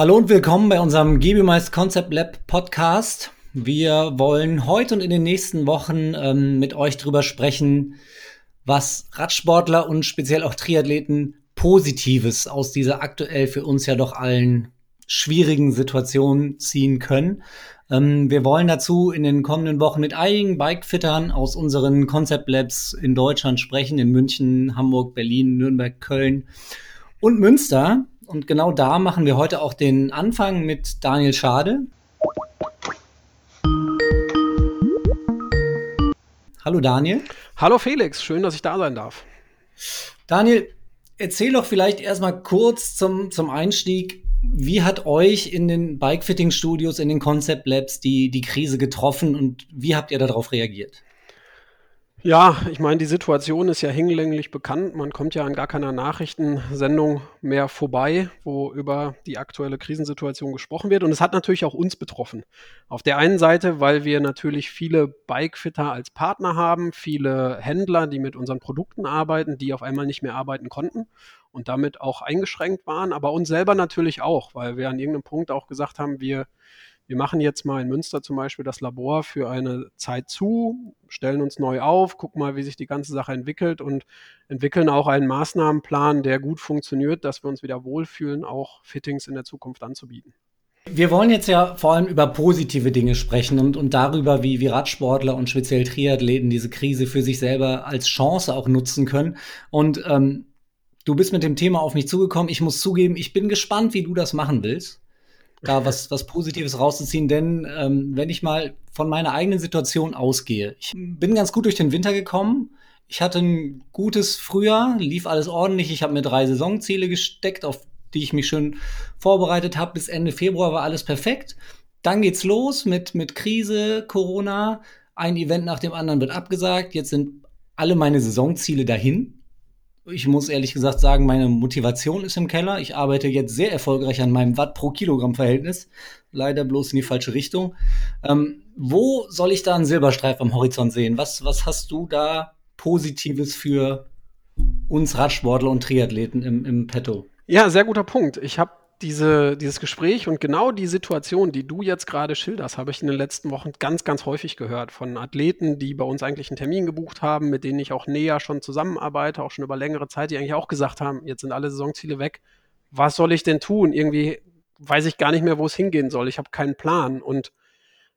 Hallo und willkommen bei unserem GBMeister Concept Lab Podcast. Wir wollen heute und in den nächsten Wochen ähm, mit euch drüber sprechen, was Radsportler und speziell auch Triathleten Positives aus dieser aktuell für uns ja doch allen schwierigen Situation ziehen können. Ähm, wir wollen dazu in den kommenden Wochen mit einigen Bikefittern aus unseren Concept Labs in Deutschland sprechen, in München, Hamburg, Berlin, Nürnberg, Köln und Münster. Und genau da machen wir heute auch den Anfang mit Daniel Schade. Hallo Daniel. Hallo Felix, schön, dass ich da sein darf. Daniel, erzähl doch vielleicht erstmal kurz zum, zum Einstieg, wie hat euch in den Bikefitting-Studios, in den Concept Labs die, die Krise getroffen und wie habt ihr darauf reagiert? Ja, ich meine, die Situation ist ja hinlänglich bekannt. Man kommt ja an gar keiner Nachrichtensendung mehr vorbei, wo über die aktuelle Krisensituation gesprochen wird. Und es hat natürlich auch uns betroffen. Auf der einen Seite, weil wir natürlich viele Bikefitter als Partner haben, viele Händler, die mit unseren Produkten arbeiten, die auf einmal nicht mehr arbeiten konnten und damit auch eingeschränkt waren, aber uns selber natürlich auch, weil wir an irgendeinem Punkt auch gesagt haben, wir wir machen jetzt mal in Münster zum Beispiel das Labor für eine Zeit zu, stellen uns neu auf, gucken mal, wie sich die ganze Sache entwickelt und entwickeln auch einen Maßnahmenplan, der gut funktioniert, dass wir uns wieder wohlfühlen, auch Fittings in der Zukunft anzubieten. Wir wollen jetzt ja vor allem über positive Dinge sprechen und, und darüber, wie, wie Radsportler und speziell Triathleten diese Krise für sich selber als Chance auch nutzen können. Und ähm, du bist mit dem Thema auf mich zugekommen. Ich muss zugeben, ich bin gespannt, wie du das machen willst da was, was Positives rauszuziehen, denn ähm, wenn ich mal von meiner eigenen Situation ausgehe, ich bin ganz gut durch den Winter gekommen. Ich hatte ein gutes Frühjahr, lief alles ordentlich. Ich habe mir drei Saisonziele gesteckt, auf die ich mich schön vorbereitet habe. Bis Ende Februar war alles perfekt. Dann geht's los mit, mit Krise, Corona. Ein Event nach dem anderen wird abgesagt. Jetzt sind alle meine Saisonziele dahin ich muss ehrlich gesagt sagen, meine Motivation ist im Keller. Ich arbeite jetzt sehr erfolgreich an meinem Watt pro Kilogramm Verhältnis. Leider bloß in die falsche Richtung. Ähm, wo soll ich da einen Silberstreif am Horizont sehen? Was, was hast du da Positives für uns Radsportler und Triathleten im, im Petto? Ja, sehr guter Punkt. Ich habe diese, dieses Gespräch und genau die Situation, die du jetzt gerade schilderst, habe ich in den letzten Wochen ganz, ganz häufig gehört von Athleten, die bei uns eigentlich einen Termin gebucht haben, mit denen ich auch näher schon zusammenarbeite, auch schon über längere Zeit, die eigentlich auch gesagt haben, jetzt sind alle Saisonziele weg. Was soll ich denn tun? Irgendwie weiß ich gar nicht mehr, wo es hingehen soll. Ich habe keinen Plan. Und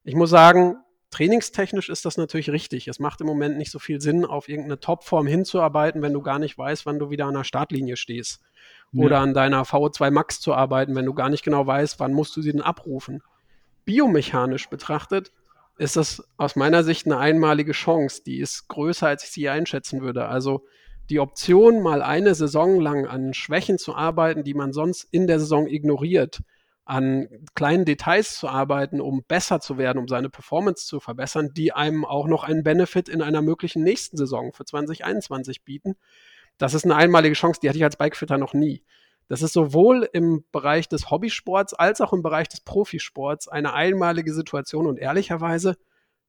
ich muss sagen, trainingstechnisch ist das natürlich richtig. Es macht im Moment nicht so viel Sinn, auf irgendeine Topform hinzuarbeiten, wenn du gar nicht weißt, wann du wieder an der Startlinie stehst oder an deiner VO2 Max zu arbeiten, wenn du gar nicht genau weißt, wann musst du sie denn abrufen. Biomechanisch betrachtet ist das aus meiner Sicht eine einmalige Chance, die ist größer, als ich sie einschätzen würde. Also die Option, mal eine Saison lang an Schwächen zu arbeiten, die man sonst in der Saison ignoriert, an kleinen Details zu arbeiten, um besser zu werden, um seine Performance zu verbessern, die einem auch noch einen Benefit in einer möglichen nächsten Saison für 2021 bieten, das ist eine einmalige Chance, die hatte ich als Bikefitter noch nie. Das ist sowohl im Bereich des Hobbysports als auch im Bereich des Profisports eine einmalige Situation und ehrlicherweise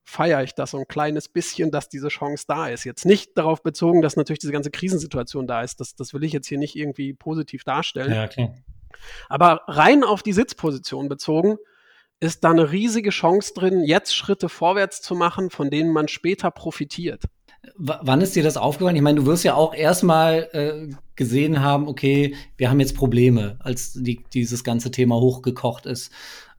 feiere ich das so ein kleines bisschen, dass diese Chance da ist. Jetzt nicht darauf bezogen, dass natürlich diese ganze Krisensituation da ist. Das, das will ich jetzt hier nicht irgendwie positiv darstellen. Ja, klar. Aber rein auf die Sitzposition bezogen, ist da eine riesige Chance drin, jetzt Schritte vorwärts zu machen, von denen man später profitiert. W wann ist dir das aufgefallen? Ich meine, du wirst ja auch erstmal äh, gesehen haben, okay, wir haben jetzt Probleme, als die, dieses ganze Thema hochgekocht ist.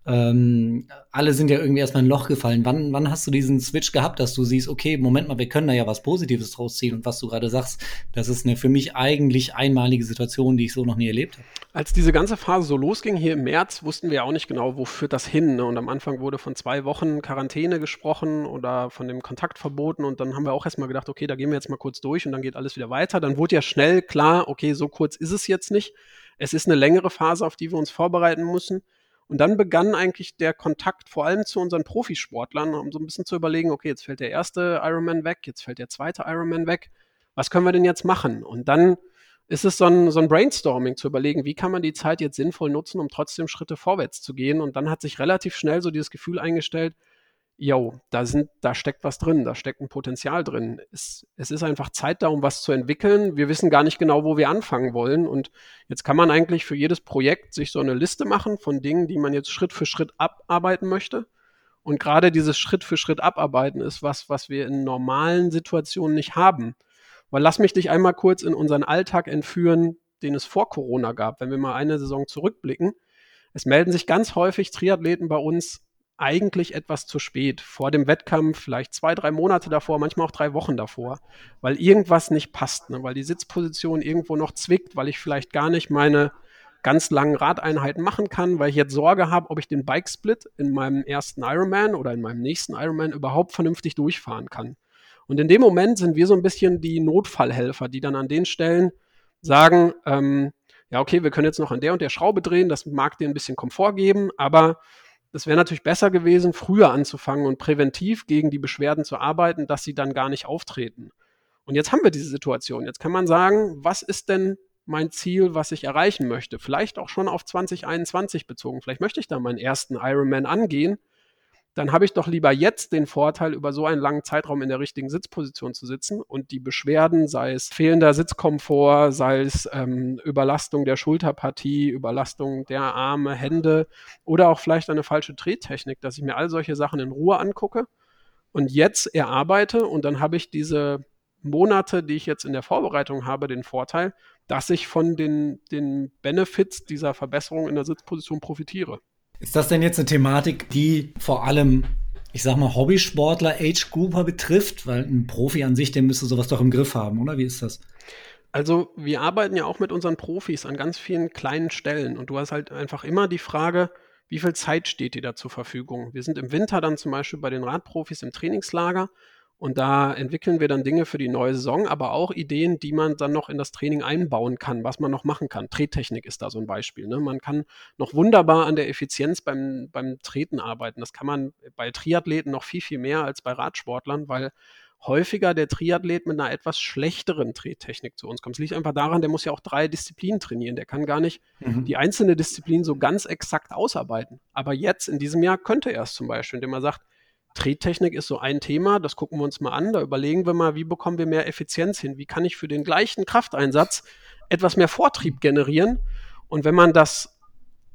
Ähm, alle sind ja irgendwie erstmal in ein Loch gefallen. Wann, wann hast du diesen Switch gehabt, dass du siehst, okay, Moment mal, wir können da ja was Positives draus ziehen und was du gerade sagst, das ist eine für mich eigentlich einmalige Situation, die ich so noch nie erlebt habe. Als diese ganze Phase so losging hier im März, wussten wir auch nicht genau, wo führt das hin. Ne? Und am Anfang wurde von zwei Wochen Quarantäne gesprochen oder von dem Kontakt verboten und dann haben wir auch erstmal gedacht, okay, da gehen wir jetzt mal kurz durch und dann geht alles wieder weiter. Dann wurde ja schnell klar, okay, so kurz ist es jetzt nicht. Es ist eine längere Phase, auf die wir uns vorbereiten müssen. Und dann begann eigentlich der Kontakt vor allem zu unseren Profisportlern, um so ein bisschen zu überlegen, okay, jetzt fällt der erste Ironman weg, jetzt fällt der zweite Ironman weg. Was können wir denn jetzt machen? Und dann ist es so ein, so ein Brainstorming zu überlegen, wie kann man die Zeit jetzt sinnvoll nutzen, um trotzdem Schritte vorwärts zu gehen. Und dann hat sich relativ schnell so dieses Gefühl eingestellt, yo, da sind, da steckt was drin, da steckt ein Potenzial drin. Es, es ist einfach Zeit da, um was zu entwickeln. Wir wissen gar nicht genau, wo wir anfangen wollen. Und jetzt kann man eigentlich für jedes Projekt sich so eine Liste machen von Dingen, die man jetzt Schritt für Schritt abarbeiten möchte. Und gerade dieses Schritt für Schritt abarbeiten ist was, was wir in normalen Situationen nicht haben. Weil lass mich dich einmal kurz in unseren Alltag entführen, den es vor Corona gab. Wenn wir mal eine Saison zurückblicken, es melden sich ganz häufig Triathleten bei uns eigentlich etwas zu spät. Vor dem Wettkampf, vielleicht zwei, drei Monate davor, manchmal auch drei Wochen davor, weil irgendwas nicht passt, ne? weil die Sitzposition irgendwo noch zwickt, weil ich vielleicht gar nicht meine ganz langen Radeinheiten machen kann, weil ich jetzt Sorge habe, ob ich den Bikesplit in meinem ersten Ironman oder in meinem nächsten Ironman überhaupt vernünftig durchfahren kann. Und in dem Moment sind wir so ein bisschen die Notfallhelfer, die dann an den Stellen sagen, ähm, ja, okay, wir können jetzt noch an der und der Schraube drehen, das mag dir ein bisschen Komfort geben, aber es wäre natürlich besser gewesen, früher anzufangen und präventiv gegen die Beschwerden zu arbeiten, dass sie dann gar nicht auftreten. Und jetzt haben wir diese Situation. Jetzt kann man sagen, was ist denn mein Ziel, was ich erreichen möchte? Vielleicht auch schon auf 2021 bezogen. Vielleicht möchte ich da meinen ersten Ironman angehen dann habe ich doch lieber jetzt den Vorteil, über so einen langen Zeitraum in der richtigen Sitzposition zu sitzen und die Beschwerden, sei es fehlender Sitzkomfort, sei es ähm, Überlastung der Schulterpartie, Überlastung der Arme, Hände oder auch vielleicht eine falsche Drehtechnik, dass ich mir all solche Sachen in Ruhe angucke und jetzt erarbeite und dann habe ich diese Monate, die ich jetzt in der Vorbereitung habe, den Vorteil, dass ich von den, den Benefits dieser Verbesserung in der Sitzposition profitiere. Ist das denn jetzt eine Thematik, die vor allem, ich sag mal, Hobbysportler, Age-Grouper betrifft? Weil ein Profi an sich, der müsste sowas doch im Griff haben, oder? Wie ist das? Also, wir arbeiten ja auch mit unseren Profis an ganz vielen kleinen Stellen und du hast halt einfach immer die Frage, wie viel Zeit steht dir da zur Verfügung? Wir sind im Winter dann zum Beispiel bei den Radprofis im Trainingslager und da entwickeln wir dann Dinge für die neue Saison, aber auch Ideen, die man dann noch in das Training einbauen kann, was man noch machen kann. Trettechnik ist da so ein Beispiel. Ne? Man kann noch wunderbar an der Effizienz beim, beim Treten arbeiten. Das kann man bei Triathleten noch viel, viel mehr als bei Radsportlern, weil häufiger der Triathlet mit einer etwas schlechteren Trettechnik zu uns kommt. Es liegt einfach daran, der muss ja auch drei Disziplinen trainieren. Der kann gar nicht mhm. die einzelne Disziplin so ganz exakt ausarbeiten. Aber jetzt, in diesem Jahr, könnte er es zum Beispiel, indem er sagt, Trettechnik ist so ein Thema, das gucken wir uns mal an. Da überlegen wir mal, wie bekommen wir mehr Effizienz hin? Wie kann ich für den gleichen Krafteinsatz etwas mehr Vortrieb generieren? Und wenn man das,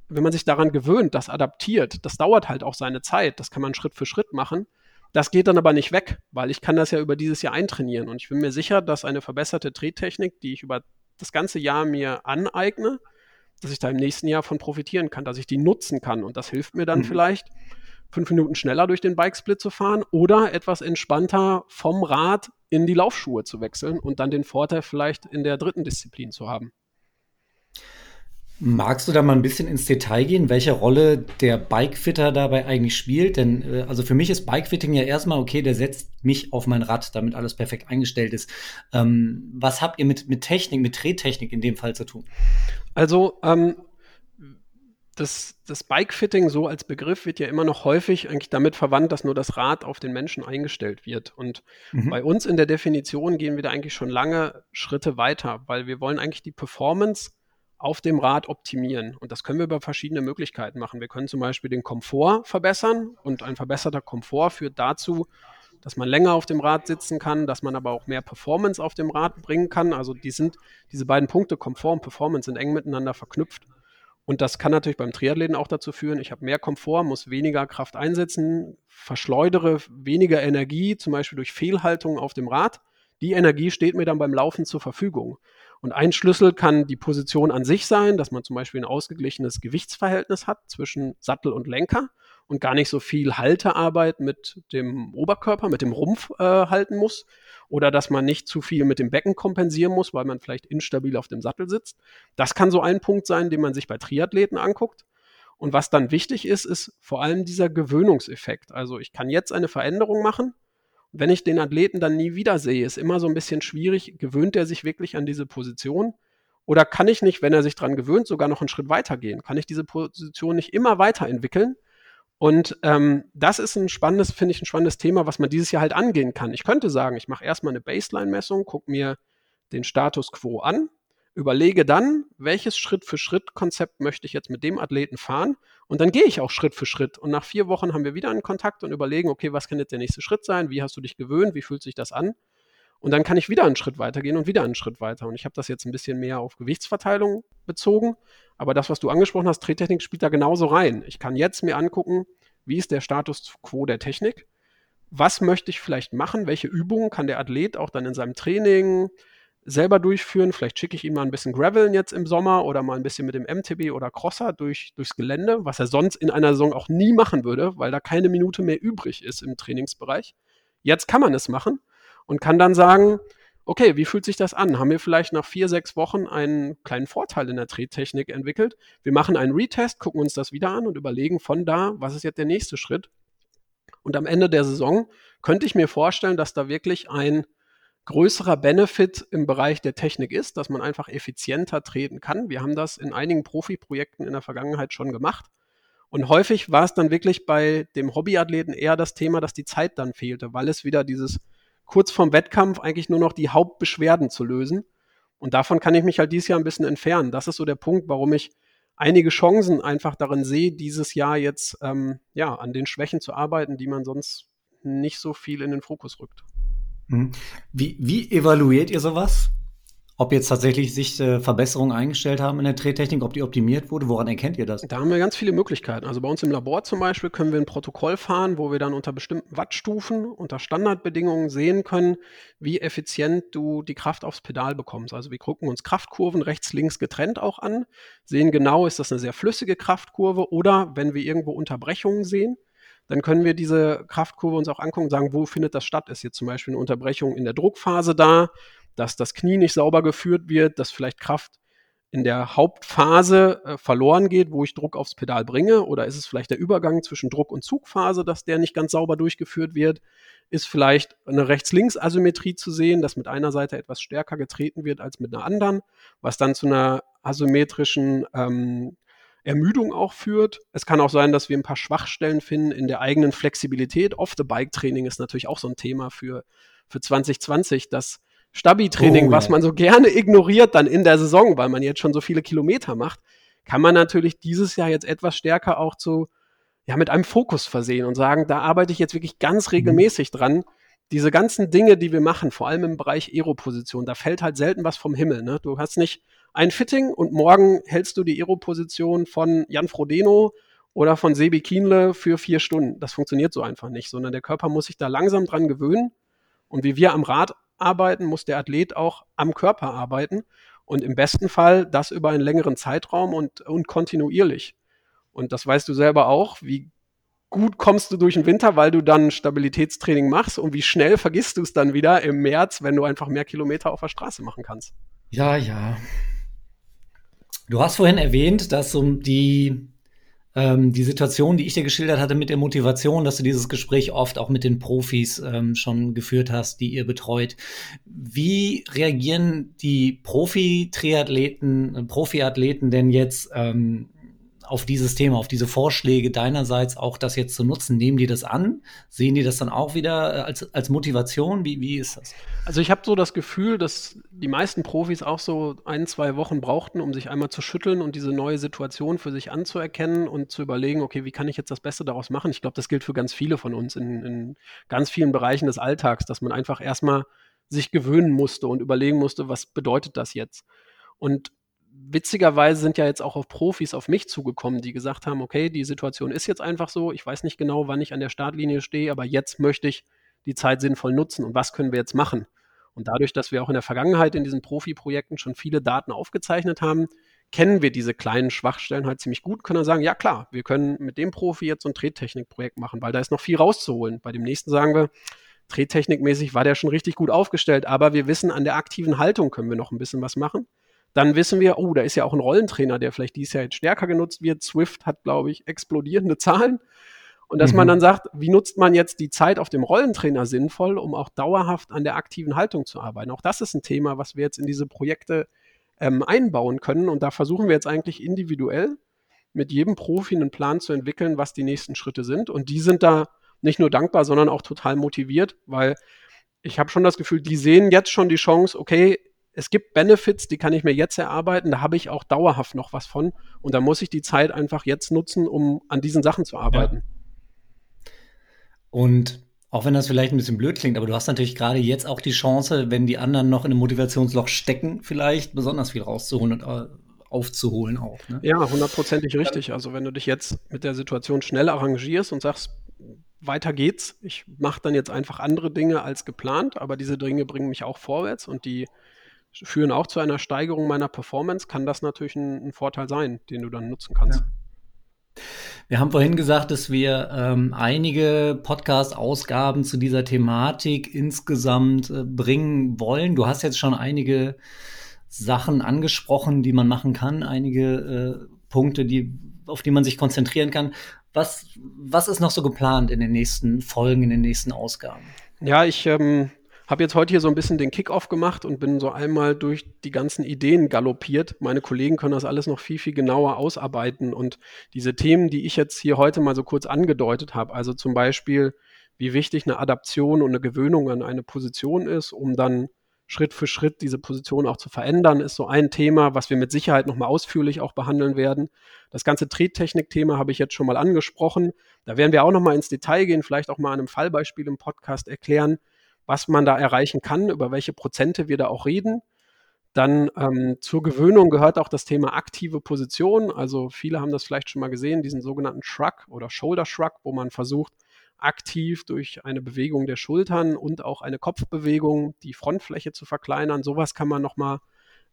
wenn man sich daran gewöhnt, das adaptiert, das dauert halt auch seine Zeit. Das kann man Schritt für Schritt machen. Das geht dann aber nicht weg, weil ich kann das ja über dieses Jahr eintrainieren. Und ich bin mir sicher, dass eine verbesserte Trettechnik, die ich über das ganze Jahr mir aneigne, dass ich da im nächsten Jahr von profitieren kann, dass ich die nutzen kann. Und das hilft mir dann mhm. vielleicht, fünf Minuten schneller durch den Bikesplit zu fahren oder etwas entspannter vom Rad in die Laufschuhe zu wechseln und dann den Vorteil vielleicht in der dritten Disziplin zu haben. Magst du da mal ein bisschen ins Detail gehen, welche Rolle der Bikefitter dabei eigentlich spielt? Denn äh, also für mich ist Bikefitting ja erstmal okay, der setzt mich auf mein Rad, damit alles perfekt eingestellt ist. Ähm, was habt ihr mit, mit Technik, mit Drehtechnik in dem Fall zu tun? Also ähm, das, das Bike-Fitting so als Begriff wird ja immer noch häufig eigentlich damit verwandt, dass nur das Rad auf den Menschen eingestellt wird. Und mhm. bei uns in der Definition gehen wir da eigentlich schon lange Schritte weiter, weil wir wollen eigentlich die Performance auf dem Rad optimieren. Und das können wir über verschiedene Möglichkeiten machen. Wir können zum Beispiel den Komfort verbessern und ein verbesserter Komfort führt dazu, dass man länger auf dem Rad sitzen kann, dass man aber auch mehr Performance auf dem Rad bringen kann. Also die sind, diese beiden Punkte, Komfort und Performance, sind eng miteinander verknüpft. Und das kann natürlich beim Triathleten auch dazu führen, ich habe mehr Komfort, muss weniger Kraft einsetzen, verschleudere weniger Energie, zum Beispiel durch Fehlhaltung auf dem Rad. Die Energie steht mir dann beim Laufen zur Verfügung. Und ein Schlüssel kann die Position an sich sein, dass man zum Beispiel ein ausgeglichenes Gewichtsverhältnis hat zwischen Sattel und Lenker und gar nicht so viel Haltearbeit mit dem Oberkörper, mit dem Rumpf äh, halten muss oder dass man nicht zu viel mit dem Becken kompensieren muss, weil man vielleicht instabil auf dem Sattel sitzt. Das kann so ein Punkt sein, den man sich bei Triathleten anguckt. Und was dann wichtig ist, ist vor allem dieser Gewöhnungseffekt. Also ich kann jetzt eine Veränderung machen. Wenn ich den Athleten dann nie wieder sehe, ist immer so ein bisschen schwierig, gewöhnt er sich wirklich an diese Position? Oder kann ich nicht, wenn er sich daran gewöhnt, sogar noch einen Schritt weiter gehen? Kann ich diese Position nicht immer weiterentwickeln? Und ähm, das ist ein spannendes, finde ich, ein spannendes Thema, was man dieses Jahr halt angehen kann. Ich könnte sagen, ich mache erstmal eine Baseline-Messung, gucke mir den Status quo an, überlege dann, welches Schritt-für-Schritt-Konzept möchte ich jetzt mit dem Athleten fahren und dann gehe ich auch Schritt für Schritt. Und nach vier Wochen haben wir wieder einen Kontakt und überlegen, okay, was kann jetzt der nächste Schritt sein? Wie hast du dich gewöhnt? Wie fühlt sich das an? Und dann kann ich wieder einen Schritt weitergehen und wieder einen Schritt weiter. Und ich habe das jetzt ein bisschen mehr auf Gewichtsverteilung bezogen. Aber das, was du angesprochen hast, Trettechnik spielt da genauso rein. Ich kann jetzt mir angucken, wie ist der Status quo der Technik? Was möchte ich vielleicht machen? Welche Übungen kann der Athlet auch dann in seinem Training selber durchführen? Vielleicht schicke ich ihn mal ein bisschen Graveln jetzt im Sommer oder mal ein bisschen mit dem MTB oder Crosser durch, durchs Gelände, was er sonst in einer Saison auch nie machen würde, weil da keine Minute mehr übrig ist im Trainingsbereich. Jetzt kann man es machen und kann dann sagen, okay, wie fühlt sich das an? Haben wir vielleicht nach vier, sechs Wochen einen kleinen Vorteil in der Trettechnik entwickelt? Wir machen einen Retest, gucken uns das wieder an und überlegen von da, was ist jetzt der nächste Schritt? Und am Ende der Saison könnte ich mir vorstellen, dass da wirklich ein größerer Benefit im Bereich der Technik ist, dass man einfach effizienter treten kann. Wir haben das in einigen Profiprojekten in der Vergangenheit schon gemacht. Und häufig war es dann wirklich bei dem Hobbyathleten eher das Thema, dass die Zeit dann fehlte, weil es wieder dieses kurz vorm Wettkampf eigentlich nur noch die Hauptbeschwerden zu lösen. Und davon kann ich mich halt dieses Jahr ein bisschen entfernen. Das ist so der Punkt, warum ich einige Chancen einfach darin sehe, dieses Jahr jetzt ähm, ja an den Schwächen zu arbeiten, die man sonst nicht so viel in den Fokus rückt. Hm. Wie, wie evaluiert ihr sowas? Ob jetzt tatsächlich sich äh, Verbesserungen eingestellt haben in der Drehtechnik, ob die optimiert wurde, woran erkennt ihr das? Da haben wir ganz viele Möglichkeiten. Also bei uns im Labor zum Beispiel können wir ein Protokoll fahren, wo wir dann unter bestimmten Wattstufen, unter Standardbedingungen sehen können, wie effizient du die Kraft aufs Pedal bekommst. Also wir gucken uns Kraftkurven rechts, links getrennt auch an, sehen genau, ist das eine sehr flüssige Kraftkurve oder wenn wir irgendwo Unterbrechungen sehen, dann können wir diese Kraftkurve uns auch angucken und sagen, wo findet das statt? Ist jetzt zum Beispiel eine Unterbrechung in der Druckphase da? Dass das Knie nicht sauber geführt wird, dass vielleicht Kraft in der Hauptphase äh, verloren geht, wo ich Druck aufs Pedal bringe? Oder ist es vielleicht der Übergang zwischen Druck- und Zugphase, dass der nicht ganz sauber durchgeführt wird? Ist vielleicht eine Rechts-Links-Asymmetrie zu sehen, dass mit einer Seite etwas stärker getreten wird als mit einer anderen, was dann zu einer asymmetrischen ähm, Ermüdung auch führt. Es kann auch sein, dass wir ein paar Schwachstellen finden in der eigenen Flexibilität. Off-the-Bike-Training ist natürlich auch so ein Thema für, für 2020, dass Stabi-Training, oh, was man so gerne ignoriert dann in der Saison, weil man jetzt schon so viele Kilometer macht, kann man natürlich dieses Jahr jetzt etwas stärker auch zu, ja, mit einem Fokus versehen und sagen, da arbeite ich jetzt wirklich ganz mhm. regelmäßig dran. Diese ganzen Dinge, die wir machen, vor allem im Bereich Aero-Position, da fällt halt selten was vom Himmel. Ne? Du hast nicht ein Fitting und morgen hältst du die Aero-Position von Jan Frodeno oder von Sebi Kienle für vier Stunden. Das funktioniert so einfach nicht, sondern der Körper muss sich da langsam dran gewöhnen. Und wie wir am Rad arbeiten, muss der Athlet auch am Körper arbeiten und im besten Fall das über einen längeren Zeitraum und, und kontinuierlich. Und das weißt du selber auch, wie gut kommst du durch den Winter, weil du dann Stabilitätstraining machst und wie schnell vergisst du es dann wieder im März, wenn du einfach mehr Kilometer auf der Straße machen kannst. Ja, ja. Du hast vorhin erwähnt, dass um die ähm, die Situation, die ich dir geschildert hatte mit der Motivation, dass du dieses Gespräch oft auch mit den Profis ähm, schon geführt hast, die ihr betreut. Wie reagieren die Profi-Triathleten, Profiathleten denn jetzt ähm, auf dieses Thema, auf diese Vorschläge deinerseits auch das jetzt zu nutzen? Nehmen die das an? Sehen die das dann auch wieder äh, als, als Motivation? Wie, wie ist das? Also ich habe so das Gefühl, dass die meisten Profis auch so ein, zwei Wochen brauchten, um sich einmal zu schütteln und diese neue Situation für sich anzuerkennen und zu überlegen, okay, wie kann ich jetzt das Beste daraus machen? Ich glaube, das gilt für ganz viele von uns in, in ganz vielen Bereichen des Alltags, dass man einfach erstmal sich gewöhnen musste und überlegen musste, was bedeutet das jetzt? Und witzigerweise sind ja jetzt auch auf Profis auf mich zugekommen, die gesagt haben, okay, die Situation ist jetzt einfach so, ich weiß nicht genau, wann ich an der Startlinie stehe, aber jetzt möchte ich die Zeit sinnvoll nutzen und was können wir jetzt machen? Und dadurch, dass wir auch in der Vergangenheit in diesen Profi-Projekten schon viele Daten aufgezeichnet haben, kennen wir diese kleinen Schwachstellen halt ziemlich gut, können dann sagen, ja klar, wir können mit dem Profi jetzt so ein Trettechnik-Projekt machen, weil da ist noch viel rauszuholen. Bei dem nächsten sagen wir, Trettechnikmäßig war der schon richtig gut aufgestellt, aber wir wissen, an der aktiven Haltung können wir noch ein bisschen was machen. Dann wissen wir, oh, da ist ja auch ein Rollentrainer, der vielleicht dieses Jahr jetzt stärker genutzt wird. Swift hat, glaube ich, explodierende Zahlen. Und dass mhm. man dann sagt, wie nutzt man jetzt die Zeit auf dem Rollentrainer sinnvoll, um auch dauerhaft an der aktiven Haltung zu arbeiten? Auch das ist ein Thema, was wir jetzt in diese Projekte ähm, einbauen können. Und da versuchen wir jetzt eigentlich individuell mit jedem Profi einen Plan zu entwickeln, was die nächsten Schritte sind. Und die sind da nicht nur dankbar, sondern auch total motiviert, weil ich habe schon das Gefühl, die sehen jetzt schon die Chance, okay, es gibt Benefits, die kann ich mir jetzt erarbeiten, da habe ich auch dauerhaft noch was von und da muss ich die Zeit einfach jetzt nutzen, um an diesen Sachen zu arbeiten. Ja. Und auch wenn das vielleicht ein bisschen blöd klingt, aber du hast natürlich gerade jetzt auch die Chance, wenn die anderen noch in einem Motivationsloch stecken, vielleicht besonders viel rauszuholen und äh, aufzuholen auch. Ne? Ja, hundertprozentig richtig. Also wenn du dich jetzt mit der Situation schnell arrangierst und sagst, weiter geht's, ich mache dann jetzt einfach andere Dinge als geplant, aber diese Dinge bringen mich auch vorwärts und die führen auch zu einer Steigerung meiner Performance, kann das natürlich ein, ein Vorteil sein, den du dann nutzen kannst. Ja. Wir haben vorhin gesagt, dass wir ähm, einige Podcast-Ausgaben zu dieser Thematik insgesamt äh, bringen wollen. Du hast jetzt schon einige Sachen angesprochen, die man machen kann, einige äh, Punkte, die, auf die man sich konzentrieren kann. Was, was ist noch so geplant in den nächsten Folgen, in den nächsten Ausgaben? Ja, ich ähm, habe jetzt heute hier so ein bisschen den Kickoff gemacht und bin so einmal durch die ganzen Ideen galoppiert. Meine Kollegen können das alles noch viel, viel genauer ausarbeiten. Und diese Themen, die ich jetzt hier heute mal so kurz angedeutet habe, also zum Beispiel, wie wichtig eine Adaption und eine Gewöhnung an eine Position ist, um dann Schritt für Schritt diese Position auch zu verändern, ist so ein Thema, was wir mit Sicherheit nochmal ausführlich auch behandeln werden. Das ganze Trettechnik-Thema habe ich jetzt schon mal angesprochen. Da werden wir auch nochmal ins Detail gehen, vielleicht auch mal an einem Fallbeispiel im Podcast erklären, was man da erreichen kann, über welche Prozente wir da auch reden. Dann ähm, zur Gewöhnung gehört auch das Thema aktive Position. Also viele haben das vielleicht schon mal gesehen, diesen sogenannten Shrug oder Shoulder Shrug, wo man versucht, aktiv durch eine Bewegung der Schultern und auch eine Kopfbewegung die Frontfläche zu verkleinern. Sowas kann man nochmal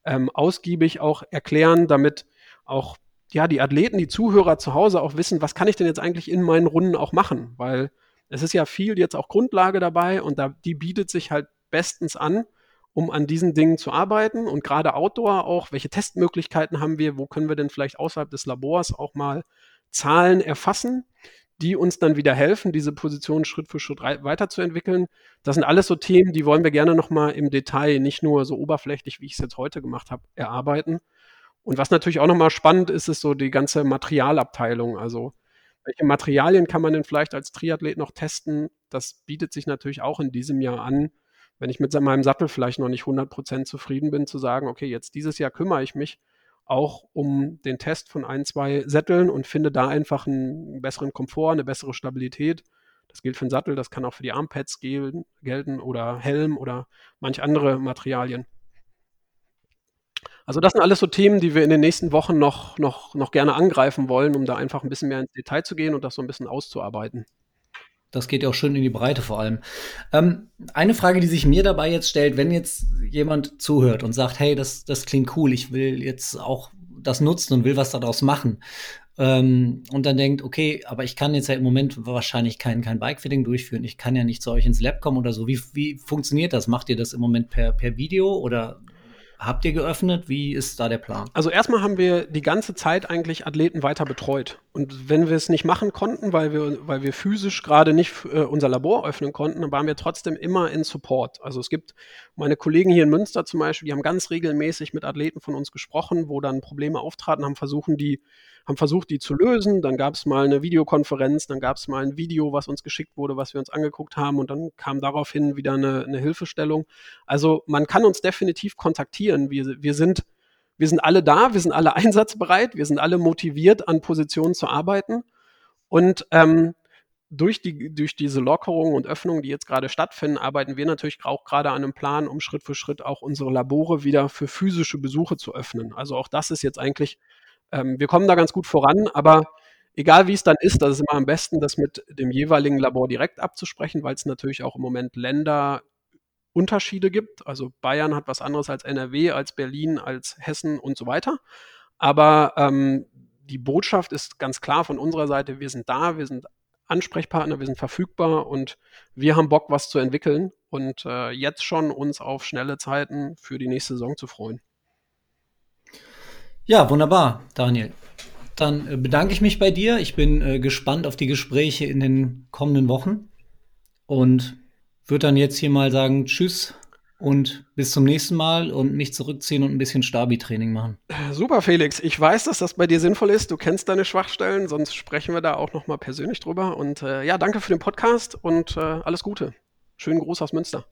ähm, ausgiebig auch erklären, damit auch ja, die Athleten, die Zuhörer zu Hause auch wissen, was kann ich denn jetzt eigentlich in meinen Runden auch machen? Weil es ist ja viel jetzt auch Grundlage dabei und da, die bietet sich halt bestens an, um an diesen Dingen zu arbeiten und gerade Outdoor auch, welche Testmöglichkeiten haben wir, wo können wir denn vielleicht außerhalb des Labors auch mal Zahlen erfassen, die uns dann wieder helfen, diese Position Schritt für Schritt weiterzuentwickeln. Das sind alles so Themen, die wollen wir gerne nochmal im Detail, nicht nur so oberflächlich, wie ich es jetzt heute gemacht habe, erarbeiten. Und was natürlich auch nochmal spannend ist, ist so die ganze Materialabteilung. Also welche Materialien kann man denn vielleicht als Triathlet noch testen? Das bietet sich natürlich auch in diesem Jahr an, wenn ich mit meinem Sattel vielleicht noch nicht 100% zufrieden bin, zu sagen, okay, jetzt dieses Jahr kümmere ich mich auch um den Test von ein, zwei Sätteln und finde da einfach einen besseren Komfort, eine bessere Stabilität. Das gilt für den Sattel, das kann auch für die Armpads gelten oder Helm oder manch andere Materialien. Also das sind alles so Themen, die wir in den nächsten Wochen noch, noch, noch gerne angreifen wollen, um da einfach ein bisschen mehr ins Detail zu gehen und das so ein bisschen auszuarbeiten. Das geht ja auch schön in die Breite vor allem. Ähm, eine Frage, die sich mir dabei jetzt stellt, wenn jetzt jemand zuhört und sagt, hey, das, das klingt cool, ich will jetzt auch das nutzen und will was daraus machen. Ähm, und dann denkt, okay, aber ich kann jetzt ja im Moment wahrscheinlich kein, kein Bikefitting durchführen. Ich kann ja nicht zu euch ins Lab kommen oder so. Wie, wie funktioniert das? Macht ihr das im Moment per, per Video oder habt ihr geöffnet? Wie ist da der Plan? Also erstmal haben wir die ganze Zeit eigentlich Athleten weiter betreut. Und wenn wir es nicht machen konnten, weil wir, weil wir physisch gerade nicht äh, unser Labor öffnen konnten, dann waren wir trotzdem immer in Support. Also es gibt meine Kollegen hier in Münster zum Beispiel, die haben ganz regelmäßig mit Athleten von uns gesprochen, wo dann Probleme auftraten, haben versuchen, die haben versucht, die zu lösen. Dann gab es mal eine Videokonferenz, dann gab es mal ein Video, was uns geschickt wurde, was wir uns angeguckt haben und dann kam daraufhin wieder eine, eine Hilfestellung. Also man kann uns definitiv kontaktieren. Wir, wir sind wir sind alle da, wir sind alle einsatzbereit, wir sind alle motiviert, an Positionen zu arbeiten. Und ähm, durch, die, durch diese Lockerungen und Öffnungen, die jetzt gerade stattfinden, arbeiten wir natürlich auch gerade an einem Plan, um Schritt für Schritt auch unsere Labore wieder für physische Besuche zu öffnen. Also auch das ist jetzt eigentlich ähm, wir kommen da ganz gut voran, aber egal wie es dann ist, das ist immer am besten, das mit dem jeweiligen Labor direkt abzusprechen, weil es natürlich auch im Moment Länderunterschiede gibt. Also Bayern hat was anderes als NRW, als Berlin, als Hessen und so weiter. Aber ähm, die Botschaft ist ganz klar von unserer Seite, wir sind da, wir sind Ansprechpartner, wir sind verfügbar und wir haben Bock, was zu entwickeln und äh, jetzt schon uns auf schnelle Zeiten für die nächste Saison zu freuen. Ja, wunderbar, Daniel. Dann äh, bedanke ich mich bei dir. Ich bin äh, gespannt auf die Gespräche in den kommenden Wochen und würde dann jetzt hier mal sagen Tschüss und bis zum nächsten Mal und mich zurückziehen und ein bisschen Stabi-Training machen. Super, Felix. Ich weiß, dass das bei dir sinnvoll ist. Du kennst deine Schwachstellen, sonst sprechen wir da auch noch mal persönlich drüber. Und äh, ja, danke für den Podcast und äh, alles Gute. Schönen Gruß aus Münster.